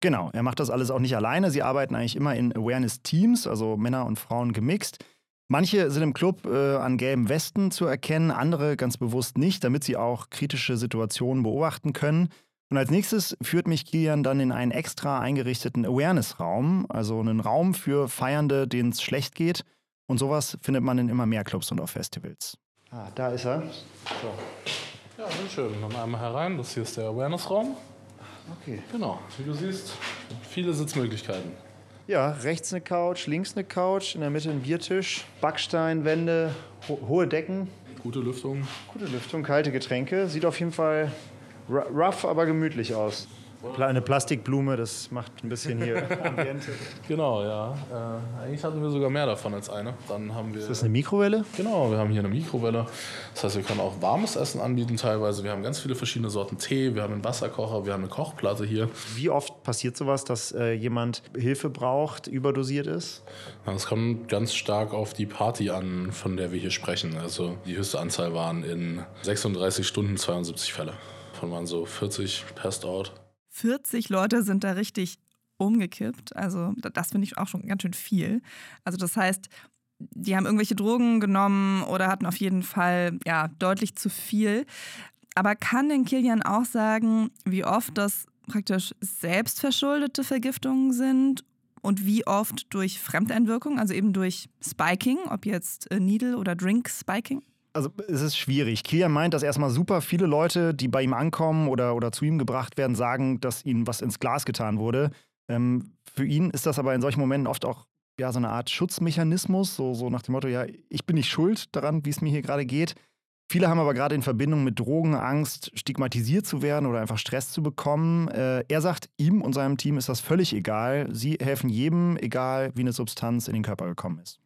S4: Genau, er macht das alles auch nicht alleine. Sie arbeiten eigentlich immer in Awareness-Teams, also Männer und Frauen gemixt. Manche sind im Club äh, an gelben Westen zu erkennen, andere ganz bewusst nicht, damit sie auch kritische Situationen beobachten können. Und als nächstes führt mich Kilian dann in einen extra eingerichteten Awareness-Raum, also einen Raum für Feiernde, denen es schlecht geht. Und sowas findet man in immer mehr Clubs und auf Festivals.
S7: Ah, da ist er. So.
S5: Ja, sehr schön. Dann einmal herein. Das hier ist der Awareness-Raum.
S7: Okay.
S5: Genau, wie du siehst, viele Sitzmöglichkeiten.
S7: Ja, rechts eine Couch, links eine Couch, in der Mitte ein Biertisch, Backsteinwände, ho hohe Decken.
S5: Gute Lüftung.
S7: Gute Lüftung, kalte Getränke. Sieht auf jeden Fall rough, aber gemütlich aus. Eine Plastikblume, das macht ein bisschen hier (laughs) Ambiente.
S5: Genau, ja. Äh, eigentlich hatten wir sogar mehr davon als eine. Dann haben wir.
S7: Ist das eine Mikrowelle?
S5: Genau, wir haben hier eine Mikrowelle. Das heißt, wir können auch warmes Essen anbieten teilweise. Wir haben ganz viele verschiedene Sorten Tee, wir haben einen Wasserkocher, wir haben eine Kochplatte hier.
S7: Wie oft passiert sowas, dass äh, jemand Hilfe braucht, überdosiert ist?
S5: Ja, Es kommt ganz stark auf die Party an, von der wir hier sprechen. Also die höchste Anzahl waren in 36 Stunden 72 Fälle. Von waren so 40 passed out.
S3: 40 Leute sind da richtig umgekippt. Also das finde ich auch schon ganz schön viel. Also das heißt, die haben irgendwelche Drogen genommen oder hatten auf jeden Fall ja deutlich zu viel. Aber kann denn Kilian auch sagen, wie oft das praktisch selbstverschuldete Vergiftungen sind und wie oft durch Fremdeinwirkung, also eben durch Spiking, ob jetzt äh, Needle oder Drink Spiking?
S4: Also es ist schwierig. Kilian meint, dass erstmal super viele Leute, die bei ihm ankommen oder, oder zu ihm gebracht werden, sagen, dass ihnen was ins Glas getan wurde. Ähm, für ihn ist das aber in solchen Momenten oft auch ja, so eine Art Schutzmechanismus, so, so nach dem Motto, ja, ich bin nicht schuld daran, wie es mir hier gerade geht. Viele haben aber gerade in Verbindung mit Drogen Angst, stigmatisiert zu werden oder einfach Stress zu bekommen. Äh, er sagt, ihm und seinem Team ist das völlig egal. Sie helfen jedem, egal wie eine Substanz in den Körper gekommen ist.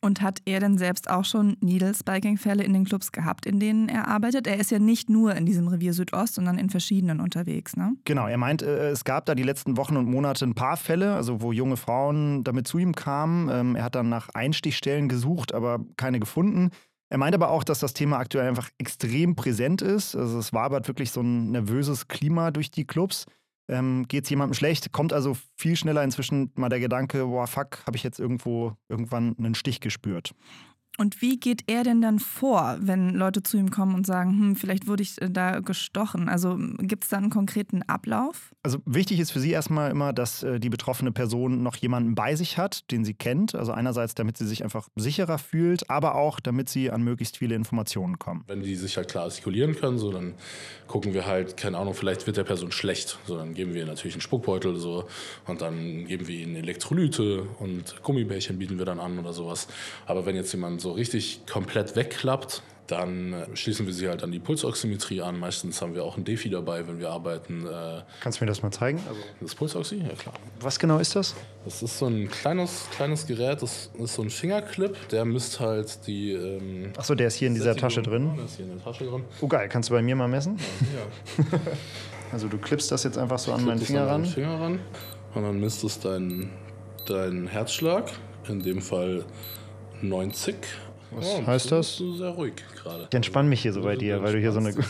S3: Und hat er denn selbst auch schon Needle-Spiking-Fälle in den Clubs gehabt, in denen er arbeitet? Er ist ja nicht nur in diesem Revier Südost, sondern in verschiedenen unterwegs, ne?
S4: Genau, er meint, äh, es gab da die letzten Wochen und Monate ein paar Fälle, also wo junge Frauen damit zu ihm kamen. Ähm, er hat dann nach Einstichstellen gesucht, aber keine gefunden. Er meint aber auch, dass das Thema aktuell einfach extrem präsent ist. Also es wabert wirklich so ein nervöses Klima durch die Clubs. Ähm, Geht es jemandem schlecht, kommt also viel schneller inzwischen mal der Gedanke, boah, fuck, habe ich jetzt irgendwo irgendwann einen Stich gespürt.
S3: Und wie geht er denn dann vor, wenn Leute zu ihm kommen und sagen, hm, vielleicht wurde ich äh, da gestochen? Also gibt es da einen konkreten Ablauf?
S4: Also wichtig ist für Sie erstmal immer, dass äh, die betroffene Person noch jemanden bei sich hat, den sie kennt. Also einerseits, damit sie sich einfach sicherer fühlt, aber auch, damit sie an möglichst viele Informationen kommen.
S5: Wenn die sich halt klar artikulieren können, so dann gucken wir halt, keine Ahnung, vielleicht wird der Person schlecht. So dann geben wir natürlich einen Spuckbeutel so und dann geben wir ihnen Elektrolyte und Gummibärchen bieten wir dann an oder sowas. Aber wenn jetzt jemand so richtig komplett wegklappt, dann äh, schließen wir sie halt an die Pulsoximetrie an. Meistens haben wir auch ein Defi dabei, wenn wir arbeiten. Äh,
S7: Kannst du mir das mal zeigen? Also
S5: das Pulsoxy? Ja, klar.
S7: Was genau ist das?
S5: Das ist so ein kleines, kleines Gerät, das ist so ein Fingerclip, der misst halt die. Ähm,
S7: Achso, der ist hier in dieser Tasche drin.
S5: Der ist hier in der Tasche drin.
S7: Oh, geil. Kannst du bei mir mal messen?
S5: Ja. (laughs)
S7: also, du klippst das jetzt einfach so an meinen Finger ran.
S5: Finger ran. Und dann misst es deinen dein Herzschlag. In dem Fall 90.
S7: Was oh, heißt das?
S5: Du sehr ruhig gerade.
S7: Ich entspanne mich hier so bei dir, weil du hier so eine. (laughs)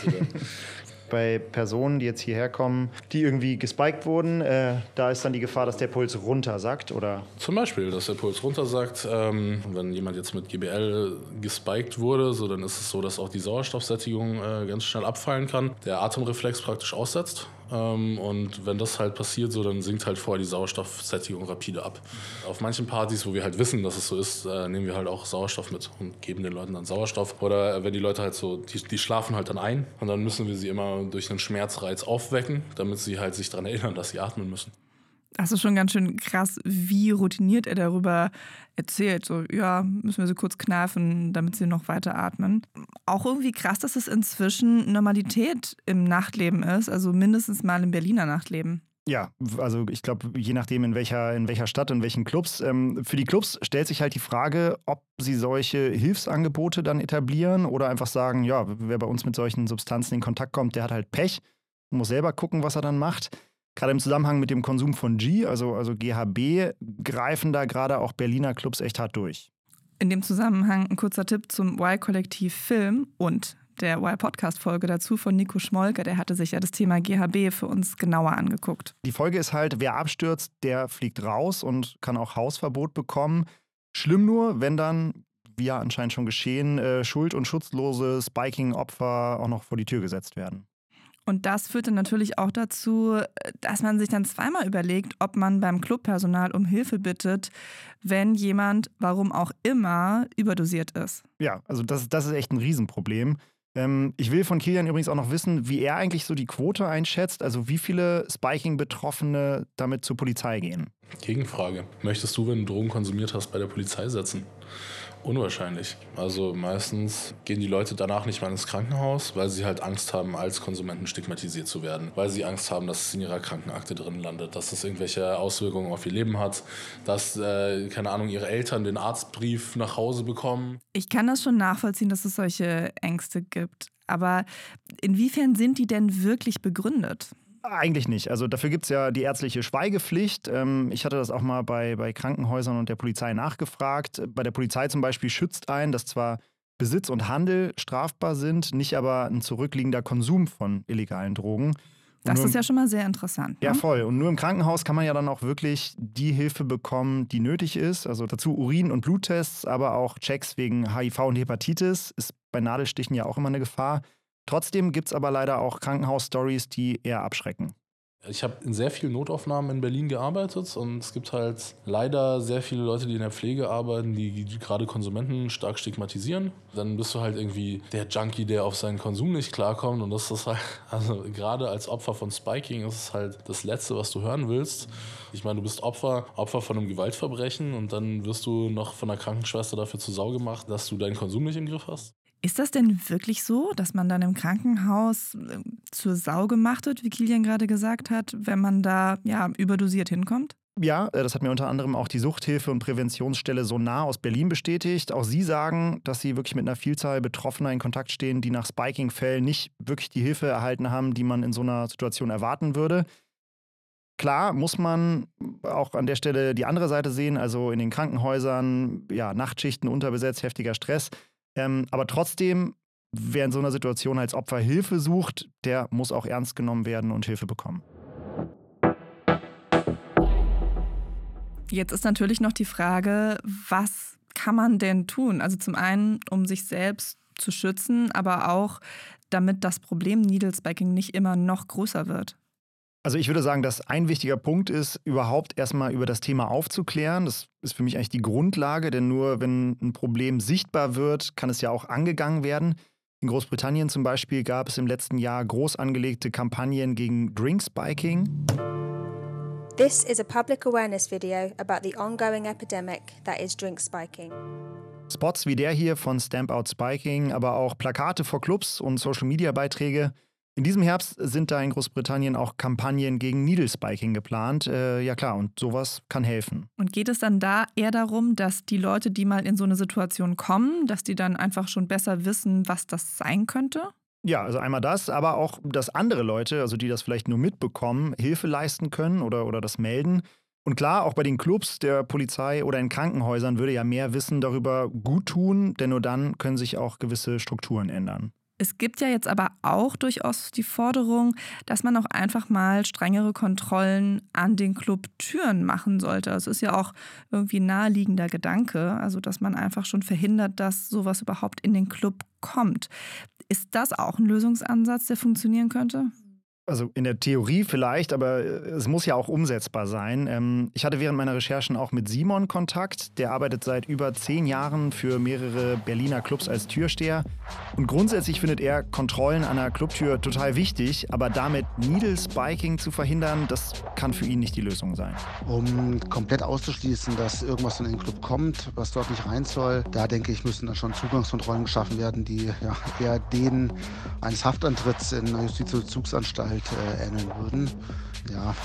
S7: bei Personen, die jetzt hierher kommen, die irgendwie gespiked wurden, äh, da ist dann die Gefahr, dass der Puls runtersackt, oder?
S5: Zum Beispiel, dass der Puls runtersackt. Ähm, wenn jemand jetzt mit GBL gespiked wurde, so, dann ist es so, dass auch die Sauerstoffsättigung äh, ganz schnell abfallen kann. Der Atemreflex praktisch aussetzt ähm, und wenn das halt passiert, so, dann sinkt halt vorher die Sauerstoffsättigung rapide ab. Auf manchen Partys, wo wir halt wissen, dass es so ist, äh, nehmen wir halt auch Sauerstoff mit und geben den Leuten dann Sauerstoff. Oder äh, wenn die Leute halt so, die, die schlafen halt dann ein und dann müssen wir sie immer durch einen Schmerzreiz aufwecken, damit sie halt sich daran erinnern, dass sie atmen müssen.
S3: Das ist schon ganz schön krass, wie routiniert er darüber erzählt. So, ja, müssen wir sie kurz kneifen, damit sie noch weiter atmen. Auch irgendwie krass, dass es inzwischen Normalität im Nachtleben ist, also mindestens mal im Berliner Nachtleben.
S4: Ja, also ich glaube, je nachdem, in welcher, in welcher Stadt, in welchen Clubs. Ähm, für die Clubs stellt sich halt die Frage, ob sie solche Hilfsangebote dann etablieren oder einfach sagen, ja, wer bei uns mit solchen Substanzen in Kontakt kommt, der hat halt Pech, muss selber gucken, was er dann macht. Gerade im Zusammenhang mit dem Konsum von G, also, also GHB, greifen da gerade auch Berliner Clubs echt hart durch.
S3: In dem Zusammenhang ein kurzer Tipp zum Y-Kollektiv Film und der Y-Podcast-Folge dazu von Nico Schmolke. Der hatte sich ja das Thema GHB für uns genauer angeguckt.
S4: Die Folge ist halt, wer abstürzt, der fliegt raus und kann auch Hausverbot bekommen. Schlimm nur, wenn dann, wie ja anscheinend schon geschehen, äh, schuld- und schutzlose Spiking-Opfer auch noch vor die Tür gesetzt werden.
S3: Und das führte natürlich auch dazu, dass man sich dann zweimal überlegt, ob man beim Clubpersonal um Hilfe bittet, wenn jemand, warum auch immer, überdosiert ist.
S4: Ja, also das, das ist echt ein Riesenproblem. Ähm, ich will von Kilian übrigens auch noch wissen, wie er eigentlich so die Quote einschätzt, also wie viele Spiking-Betroffene damit zur Polizei gehen.
S5: Gegenfrage. Möchtest du, wenn du Drogen konsumiert hast, bei der Polizei setzen? Unwahrscheinlich. Also meistens gehen die Leute danach nicht mal ins Krankenhaus, weil sie halt Angst haben, als Konsumenten stigmatisiert zu werden. Weil sie Angst haben, dass es in ihrer Krankenakte drin landet, dass das irgendwelche Auswirkungen auf ihr Leben hat, dass, äh, keine Ahnung, ihre Eltern den Arztbrief nach Hause bekommen.
S3: Ich kann das schon nachvollziehen, dass es solche Ängste gibt. Aber inwiefern sind die denn wirklich begründet?
S4: Eigentlich nicht. Also dafür gibt es ja die ärztliche Schweigepflicht. Ähm, ich hatte das auch mal bei, bei Krankenhäusern und der Polizei nachgefragt. Bei der Polizei zum Beispiel schützt ein, dass zwar Besitz und Handel strafbar sind, nicht aber ein zurückliegender Konsum von illegalen Drogen.
S3: Das ist ja schon mal sehr interessant.
S4: Ja,
S3: ne?
S4: voll. Und nur im Krankenhaus kann man ja dann auch wirklich die Hilfe bekommen, die nötig ist. Also dazu Urin- und Bluttests, aber auch Checks wegen HIV und Hepatitis ist bei Nadelstichen ja auch immer eine Gefahr. Trotzdem gibt es aber leider auch Krankenhausstories, die eher abschrecken.
S5: Ich habe in sehr vielen Notaufnahmen in Berlin gearbeitet und es gibt halt leider sehr viele Leute, die in der Pflege arbeiten, die gerade Konsumenten stark stigmatisieren. Dann bist du halt irgendwie der Junkie, der auf seinen Konsum nicht klarkommt und das ist halt, (laughs) also gerade als Opfer von Spiking ist es halt das Letzte, was du hören willst. Ich meine, du bist Opfer, Opfer von einem Gewaltverbrechen und dann wirst du noch von der Krankenschwester dafür zur Sau gemacht, dass du deinen Konsum nicht im Griff hast.
S3: Ist das denn wirklich so, dass man dann im Krankenhaus äh, zur Sau gemacht wird, wie Kilian gerade gesagt hat, wenn man da ja überdosiert hinkommt?
S4: Ja, äh, das hat mir unter anderem auch die Suchthilfe und Präventionsstelle Sonar aus Berlin bestätigt. Auch sie sagen, dass sie wirklich mit einer Vielzahl Betroffener in Kontakt stehen, die nach Spiking-Fällen nicht wirklich die Hilfe erhalten haben, die man in so einer Situation erwarten würde. Klar muss man auch an der Stelle die andere Seite sehen, also in den Krankenhäusern, ja, Nachtschichten, unterbesetzt, heftiger Stress. Ähm, aber trotzdem, wer in so einer Situation als Opfer Hilfe sucht, der muss auch ernst genommen werden und Hilfe bekommen.
S3: Jetzt ist natürlich noch die Frage, was kann man denn tun? Also zum einen, um sich selbst zu schützen, aber auch damit das Problem Needle Spiking nicht immer noch größer wird.
S4: Also ich würde sagen, dass ein wichtiger Punkt ist, überhaupt erstmal über das Thema aufzuklären. Das ist für mich eigentlich die Grundlage, denn nur wenn ein Problem sichtbar wird, kann es ja auch angegangen werden. In Großbritannien zum Beispiel gab es im letzten Jahr groß angelegte Kampagnen gegen Drinkspiking.
S14: This is a public awareness video about the ongoing epidemic that is drink spiking.
S4: Spots wie der hier von Stamp Out Spiking, aber auch Plakate vor Clubs und Social-Media-Beiträge. In diesem Herbst sind da in Großbritannien auch Kampagnen gegen Needle Spiking geplant. Äh, ja klar, und sowas kann helfen.
S3: Und geht es dann da eher darum, dass die Leute, die mal in so eine Situation kommen, dass die dann einfach schon besser wissen, was das sein könnte?
S4: Ja, also einmal das, aber auch, dass andere Leute, also die das vielleicht nur mitbekommen, Hilfe leisten können oder, oder das melden. Und klar, auch bei den Clubs, der Polizei oder in Krankenhäusern würde ja mehr Wissen darüber gut tun, denn nur dann können sich auch gewisse Strukturen ändern.
S3: Es gibt ja jetzt aber auch durchaus die Forderung, dass man auch einfach mal strengere Kontrollen an den Clubtüren machen sollte. Es ist ja auch irgendwie ein naheliegender Gedanke, also dass man einfach schon verhindert, dass sowas überhaupt in den Club kommt. Ist das auch ein Lösungsansatz, der funktionieren könnte?
S4: Also in der Theorie vielleicht, aber äh, es muss ja auch umsetzbar sein. Ähm, ich hatte während meiner Recherchen auch mit Simon Kontakt. Der arbeitet seit über zehn Jahren für mehrere Berliner Clubs als Türsteher. Und grundsätzlich findet er Kontrollen an der Clubtür total wichtig, aber damit Needle Spiking zu verhindern, das kann für ihn nicht die Lösung sein.
S15: Um komplett auszuschließen, dass irgendwas in den Club kommt, was dort nicht rein soll, da denke ich, müssen da schon Zugangskontrollen geschaffen werden, die ja, eher denen eines Haftantritts in einer Justizvollzugsanstalt halt äh, ähneln würden. Ja,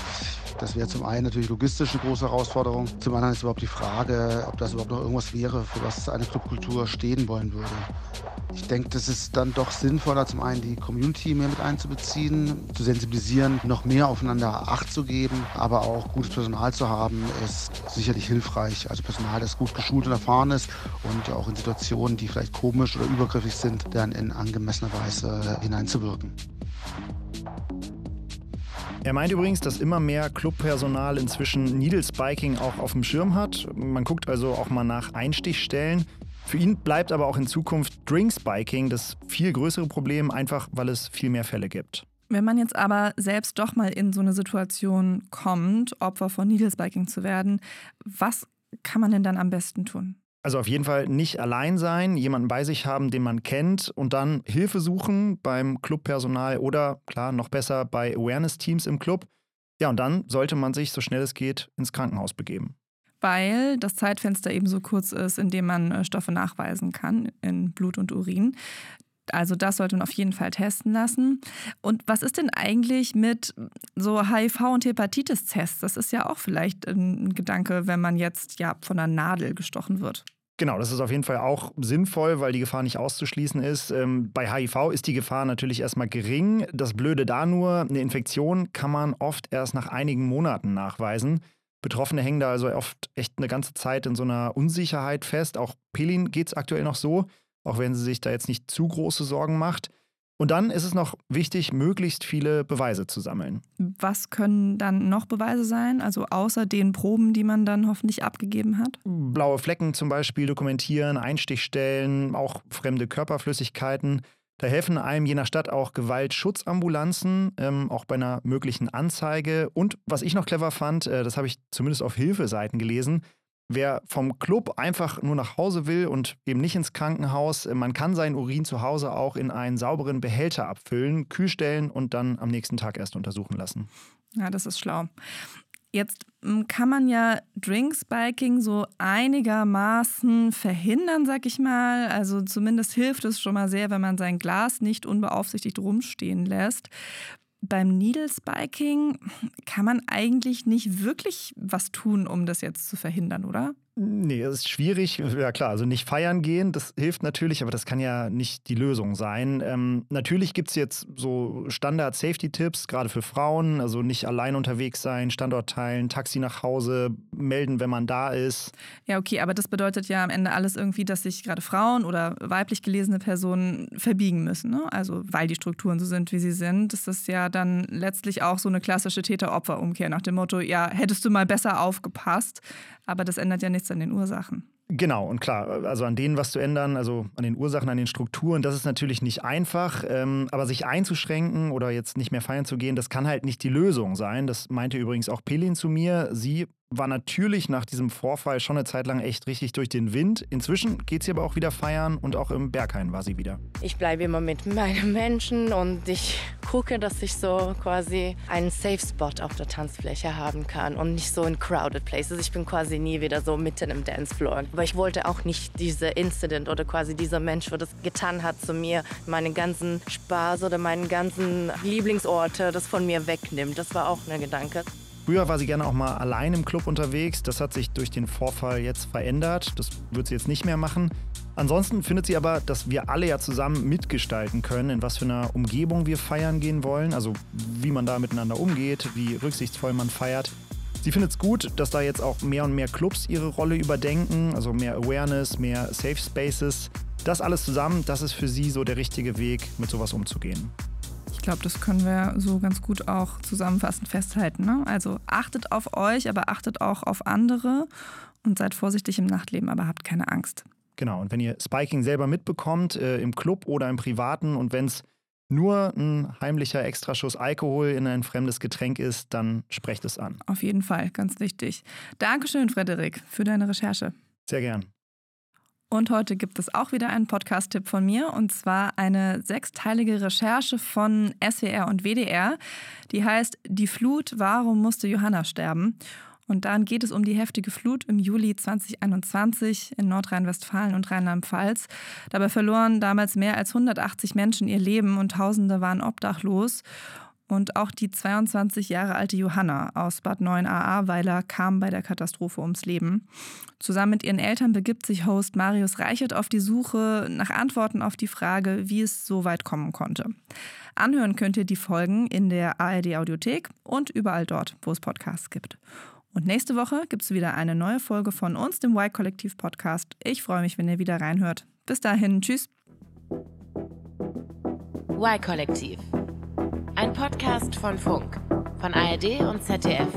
S15: das wäre zum einen natürlich logistisch eine große Herausforderung. Zum anderen ist überhaupt die Frage, ob das überhaupt noch irgendwas wäre, für was eine Clubkultur stehen wollen würde. Ich denke, das ist dann doch sinnvoller, zum einen die Community mehr mit einzubeziehen, zu sensibilisieren, noch mehr aufeinander Acht zu geben, aber auch gutes Personal zu haben, ist sicherlich hilfreich. Also Personal, das gut geschult und erfahren ist und auch in Situationen, die vielleicht komisch oder übergriffig sind, dann in angemessener Weise hineinzuwirken.
S4: Er meint übrigens, dass immer mehr Clubpersonal inzwischen Needle Spiking auch auf dem Schirm hat. Man guckt also auch mal nach Einstichstellen. Für ihn bleibt aber auch in Zukunft Drink Spiking das viel größere Problem, einfach weil es viel mehr Fälle gibt.
S3: Wenn man jetzt aber selbst doch mal in so eine Situation kommt, Opfer von Needle Spiking zu werden, was kann man denn dann am besten tun?
S4: Also auf jeden Fall nicht allein sein, jemanden bei sich haben, den man kennt und dann Hilfe suchen beim Clubpersonal oder klar, noch besser bei Awareness-Teams im Club. Ja, und dann sollte man sich so schnell es geht ins Krankenhaus begeben.
S3: Weil das Zeitfenster eben so kurz ist, in dem man äh, Stoffe nachweisen kann in Blut und Urin. Also das sollte man auf jeden Fall testen lassen. Und was ist denn eigentlich mit so HIV- und Hepatitis-Tests? Das ist ja auch vielleicht ein Gedanke, wenn man jetzt ja von einer Nadel gestochen wird.
S4: Genau, das ist auf jeden Fall auch sinnvoll, weil die Gefahr nicht auszuschließen ist. Ähm, bei HIV ist die Gefahr natürlich erstmal gering. Das Blöde da nur, eine Infektion kann man oft erst nach einigen Monaten nachweisen. Betroffene hängen da also oft echt eine ganze Zeit in so einer Unsicherheit fest. Auch Pelin geht es aktuell noch so auch wenn sie sich da jetzt nicht zu große Sorgen macht. Und dann ist es noch wichtig, möglichst viele Beweise zu sammeln.
S3: Was können dann noch Beweise sein? Also außer den Proben, die man dann hoffentlich abgegeben hat?
S4: Blaue Flecken zum Beispiel dokumentieren, Einstichstellen, auch fremde Körperflüssigkeiten. Da helfen einem je nach Stadt auch Gewaltschutzambulanzen, ähm, auch bei einer möglichen Anzeige. Und was ich noch clever fand, äh, das habe ich zumindest auf Hilfeseiten gelesen, Wer vom Club einfach nur nach Hause will und eben nicht ins Krankenhaus, äh, man kann seinen Urin zu Hause auch in einen sauberen Behälter abfüllen, kühlstellen und dann am nächsten Tag erst untersuchen lassen.
S3: Ja, das ist schlau. Jetzt hm, kann man ja Drinkspiking so einigermaßen verhindern, sag ich mal. Also zumindest hilft es schon mal sehr, wenn man sein Glas nicht unbeaufsichtigt rumstehen lässt beim Needle Spiking kann man eigentlich nicht wirklich was tun, um das jetzt zu verhindern, oder?
S4: Nee, es ist schwierig. Ja klar, also nicht feiern gehen, das hilft natürlich, aber das kann ja nicht die Lösung sein. Ähm, natürlich gibt es jetzt so Standard-Safety-Tipps, gerade für Frauen, also nicht allein unterwegs sein, Standort teilen, Taxi nach Hause, melden, wenn man da ist.
S3: Ja, okay, aber das bedeutet ja am Ende alles irgendwie, dass sich gerade Frauen oder weiblich gelesene Personen verbiegen müssen. Ne? Also weil die Strukturen so sind, wie sie sind, ist das ja dann letztlich auch so eine klassische Täter-Opfer-Umkehr nach dem Motto, ja, hättest du mal besser aufgepasst, aber das ändert ja nichts an den Ursachen.
S4: Genau, und klar, also an denen was zu ändern, also an den Ursachen, an den Strukturen, das ist natürlich nicht einfach. Ähm, aber sich einzuschränken oder jetzt nicht mehr feiern zu gehen, das kann halt nicht die Lösung sein. Das meinte übrigens auch Pelin zu mir. Sie war natürlich nach diesem Vorfall schon eine Zeit lang echt richtig durch den Wind. Inzwischen geht sie aber auch wieder feiern und auch im Berghain war sie wieder.
S1: Ich bleibe immer mit meinen Menschen und ich gucke, dass ich so quasi einen Safe Spot auf der Tanzfläche haben kann und nicht so in crowded places. Ich bin quasi nie wieder so mitten im Dancefloor. Aber ich wollte auch nicht diese Incident oder quasi dieser Mensch, der das getan hat zu mir, meinen ganzen Spaß oder meinen ganzen Lieblingsorte, das von mir wegnimmt. Das war auch ein Gedanke.
S4: Früher war sie gerne auch mal allein im Club unterwegs. Das hat sich durch den Vorfall jetzt verändert. Das wird sie jetzt nicht mehr machen. Ansonsten findet sie aber, dass wir alle ja zusammen mitgestalten können, in was für einer Umgebung wir feiern gehen wollen. Also wie man da miteinander umgeht, wie rücksichtsvoll man feiert. Sie findet es gut, dass da jetzt auch mehr und mehr Clubs ihre Rolle überdenken, also mehr Awareness, mehr Safe Spaces. Das alles zusammen, das ist für sie so der richtige Weg, mit sowas umzugehen.
S3: Ich glaube, das können wir so ganz gut auch zusammenfassend festhalten. Ne? Also achtet auf euch, aber achtet auch auf andere und seid vorsichtig im Nachtleben, aber habt keine Angst.
S4: Genau, und wenn ihr Spiking selber mitbekommt, äh, im Club oder im Privaten und wenn es nur ein heimlicher Extraschuss Alkohol in ein fremdes Getränk ist, dann sprecht es an.
S3: Auf jeden Fall, ganz wichtig. Dankeschön, Frederik, für deine Recherche.
S4: Sehr gern.
S3: Und heute gibt es auch wieder einen Podcast-Tipp von mir und zwar eine sechsteilige Recherche von SWR und WDR. Die heißt Die Flut, warum musste Johanna sterben? Und dann geht es um die heftige Flut im Juli 2021 in Nordrhein-Westfalen und Rheinland-Pfalz. Dabei verloren damals mehr als 180 Menschen ihr Leben und Tausende waren obdachlos. Und auch die 22 Jahre alte Johanna aus Bad 9 Ahrweiler kam bei der Katastrophe ums Leben. Zusammen mit ihren Eltern begibt sich Host Marius Reichert auf die Suche nach Antworten auf die Frage, wie es so weit kommen konnte. Anhören könnt ihr die Folgen in der ARD Audiothek und überall dort, wo es Podcasts gibt. Und nächste Woche gibt es wieder eine neue Folge von uns, dem Y-Kollektiv Podcast. Ich freue mich, wenn ihr wieder reinhört. Bis dahin, tschüss.
S2: Y-Kollektiv ein Podcast von Funk, von ARD und ZDF.